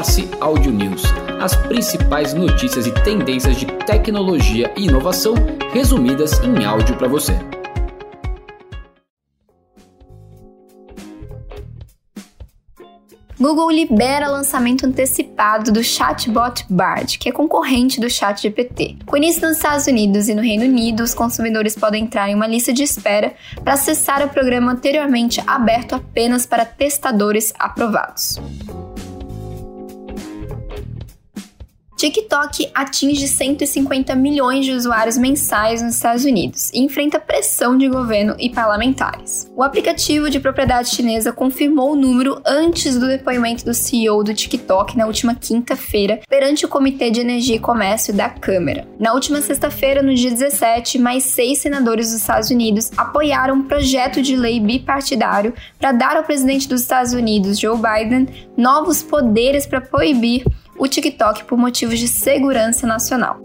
Morse Audio News, as principais notícias e tendências de tecnologia e inovação resumidas em áudio para você. Google libera lançamento antecipado do chatbot Bard, que é concorrente do ChatGPT. Com início nos Estados Unidos e no Reino Unido, os consumidores podem entrar em uma lista de espera para acessar o programa anteriormente aberto apenas para testadores aprovados. TikTok atinge 150 milhões de usuários mensais nos Estados Unidos e enfrenta pressão de governo e parlamentares. O aplicativo de propriedade chinesa confirmou o número antes do depoimento do CEO do TikTok na última quinta-feira perante o Comitê de Energia e Comércio da Câmara. Na última sexta-feira, no dia 17, mais seis senadores dos Estados Unidos apoiaram um projeto de lei bipartidário para dar ao presidente dos Estados Unidos, Joe Biden, novos poderes para proibir o TikTok por motivos de segurança nacional.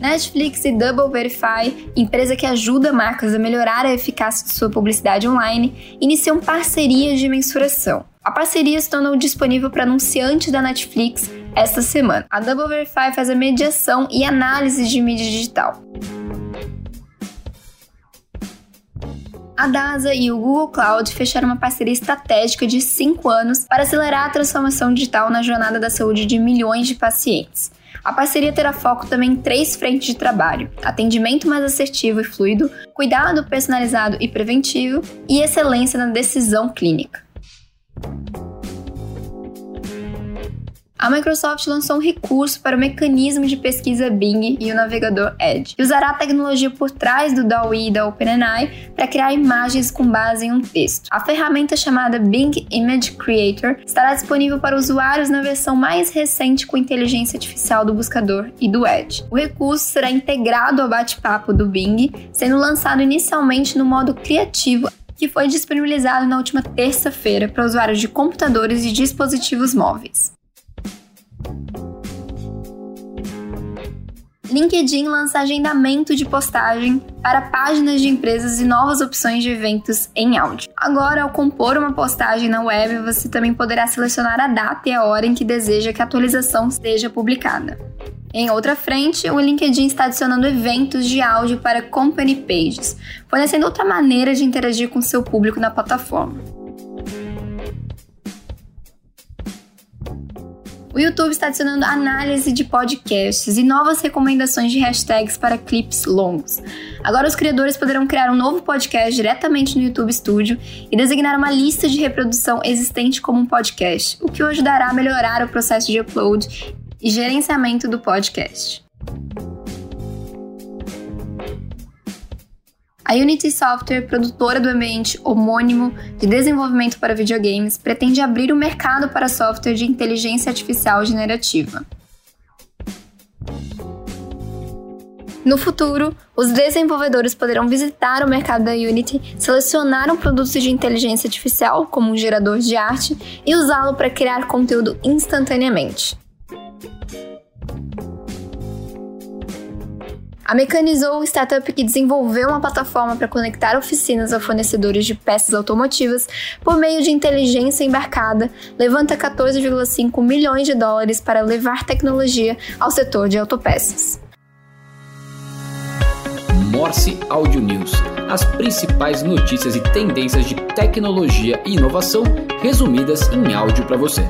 Netflix e Double Verify, empresa que ajuda marcas a melhorar a eficácia de sua publicidade online, iniciam parcerias de mensuração. A parceria se tornou disponível para anunciantes da Netflix esta semana. A Double Verify faz a mediação e análise de mídia digital. A DASA e o Google Cloud fecharam uma parceria estratégica de cinco anos para acelerar a transformação digital na jornada da saúde de milhões de pacientes. A parceria terá foco também em três frentes de trabalho: atendimento mais assertivo e fluido, cuidado personalizado e preventivo e excelência na decisão clínica. A Microsoft lançou um recurso para o mecanismo de pesquisa Bing e o navegador Edge, que usará a tecnologia por trás do DALL-E da OpenAI para criar imagens com base em um texto. A ferramenta chamada Bing Image Creator estará disponível para usuários na versão mais recente com inteligência artificial do buscador e do Edge. O recurso será integrado ao bate-papo do Bing, sendo lançado inicialmente no modo criativo que foi disponibilizado na última terça-feira para usuários de computadores e dispositivos móveis. LinkedIn lança agendamento de postagem para páginas de empresas e novas opções de eventos em áudio. Agora, ao compor uma postagem na web, você também poderá selecionar a data e a hora em que deseja que a atualização seja publicada. Em outra frente, o LinkedIn está adicionando eventos de áudio para company pages, fornecendo outra maneira de interagir com seu público na plataforma. O YouTube está adicionando análise de podcasts e novas recomendações de hashtags para clipes longos. Agora os criadores poderão criar um novo podcast diretamente no YouTube Studio e designar uma lista de reprodução existente como um podcast, o que o ajudará a melhorar o processo de upload e gerenciamento do podcast. A Unity Software, produtora do ambiente homônimo de desenvolvimento para videogames, pretende abrir o mercado para software de inteligência artificial generativa. No futuro, os desenvolvedores poderão visitar o mercado da Unity, selecionar um produto de inteligência artificial, como um gerador de arte, e usá-lo para criar conteúdo instantaneamente. A Mecanizou, startup que desenvolveu uma plataforma para conectar oficinas a fornecedores de peças automotivas por meio de inteligência embarcada, levanta 14,5 milhões de dólares para levar tecnologia ao setor de autopeças. Morse Audio News, as principais notícias e tendências de tecnologia e inovação resumidas em áudio para você.